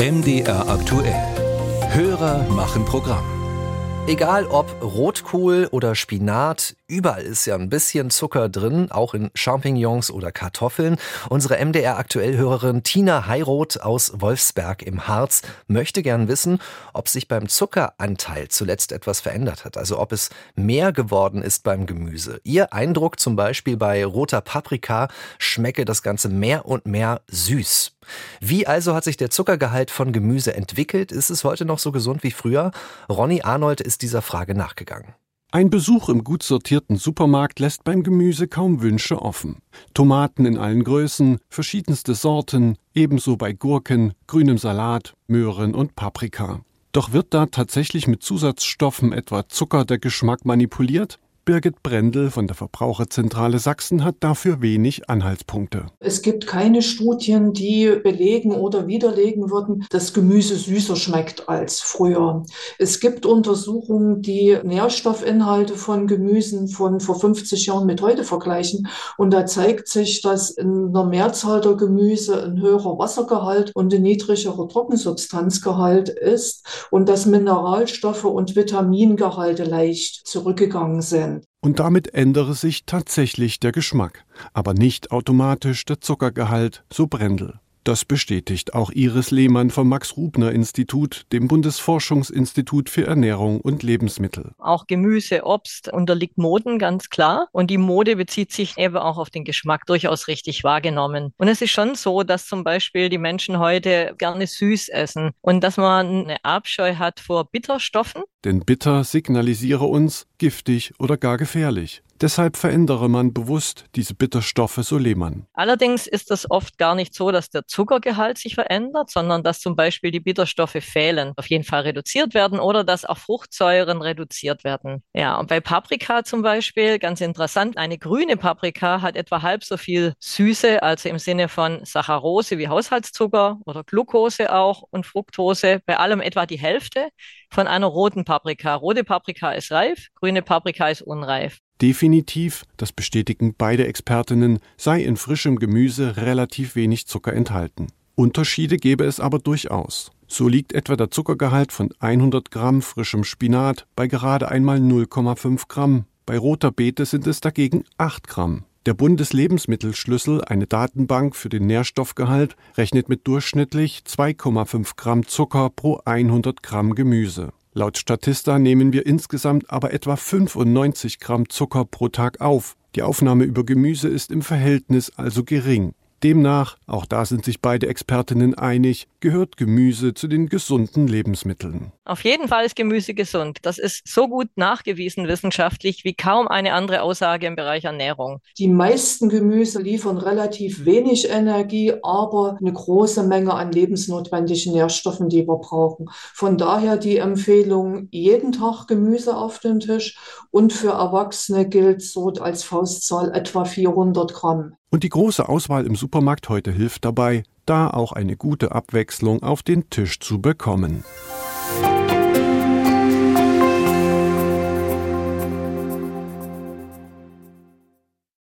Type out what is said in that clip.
MDR aktuell. Hörer machen Programm. Egal ob Rotkohl oder Spinat, überall ist ja ein bisschen Zucker drin, auch in Champignons oder Kartoffeln. Unsere MDR Aktuellhörerin Tina Heiroth aus Wolfsberg im Harz möchte gern wissen, ob sich beim Zuckeranteil zuletzt etwas verändert hat, also ob es mehr geworden ist beim Gemüse. Ihr Eindruck zum Beispiel bei roter Paprika schmecke das Ganze mehr und mehr süß. Wie also hat sich der Zuckergehalt von Gemüse entwickelt? Ist es heute noch so gesund wie früher? Ronny Arnold ist dieser Frage nachgegangen. Ein Besuch im gut sortierten Supermarkt lässt beim Gemüse kaum Wünsche offen. Tomaten in allen Größen, verschiedenste Sorten, ebenso bei Gurken, grünem Salat, Möhren und Paprika. Doch wird da tatsächlich mit Zusatzstoffen etwa Zucker der Geschmack manipuliert? Birgit Brendel von der Verbraucherzentrale Sachsen hat dafür wenig Anhaltspunkte. Es gibt keine Studien, die belegen oder widerlegen würden, dass Gemüse süßer schmeckt als früher. Es gibt Untersuchungen, die Nährstoffinhalte von Gemüsen von vor 50 Jahren mit heute vergleichen. Und da zeigt sich, dass in der Mehrzahl der Gemüse ein höherer Wassergehalt und ein niedrigerer Trockensubstanzgehalt ist und dass Mineralstoffe und Vitamingehalte leicht zurückgegangen sind. Und damit ändere sich tatsächlich der Geschmack, aber nicht automatisch der Zuckergehalt, so Brendel. Das bestätigt auch Iris Lehmann vom Max-Rubner-Institut, dem Bundesforschungsinstitut für Ernährung und Lebensmittel. Auch Gemüse, Obst unterliegt Moden, ganz klar. Und die Mode bezieht sich eben auch auf den Geschmack, durchaus richtig wahrgenommen. Und es ist schon so, dass zum Beispiel die Menschen heute gerne süß essen und dass man eine Abscheu hat vor Bitterstoffen. Denn bitter signalisiere uns giftig oder gar gefährlich. Deshalb verändere man bewusst diese Bitterstoffe, so Lehmann. Allerdings ist es oft gar nicht so, dass der Zuckergehalt sich verändert, sondern dass zum Beispiel die Bitterstoffe fehlen, auf jeden Fall reduziert werden oder dass auch Fruchtsäuren reduziert werden. Ja, und bei Paprika zum Beispiel, ganz interessant, eine grüne Paprika hat etwa halb so viel Süße, also im Sinne von Saccharose wie Haushaltszucker oder Glucose auch und Fructose, bei allem etwa die Hälfte von einer roten Paprika. Rote Paprika ist reif, grüne Paprika ist unreif. Definitiv, das bestätigen beide Expertinnen, sei in frischem Gemüse relativ wenig Zucker enthalten. Unterschiede gäbe es aber durchaus. So liegt etwa der Zuckergehalt von 100 Gramm frischem Spinat bei gerade einmal 0,5 Gramm. Bei roter Beete sind es dagegen 8 Gramm. Der Bundeslebensmittelschlüssel, eine Datenbank für den Nährstoffgehalt, rechnet mit durchschnittlich 2,5 Gramm Zucker pro 100 Gramm Gemüse. Laut Statista nehmen wir insgesamt aber etwa 95 Gramm Zucker pro Tag auf. Die Aufnahme über Gemüse ist im Verhältnis also gering. Demnach, auch da sind sich beide Expertinnen einig, gehört Gemüse zu den gesunden Lebensmitteln. Auf jeden Fall ist Gemüse gesund. Das ist so gut nachgewiesen wissenschaftlich wie kaum eine andere Aussage im Bereich Ernährung. Die meisten Gemüse liefern relativ wenig Energie, aber eine große Menge an lebensnotwendigen Nährstoffen, die wir brauchen. Von daher die Empfehlung, jeden Tag Gemüse auf den Tisch und für Erwachsene gilt so als Faustzahl etwa 400 Gramm. Und die große Auswahl im Supermarkt heute hilft dabei, da auch eine gute Abwechslung auf den Tisch zu bekommen.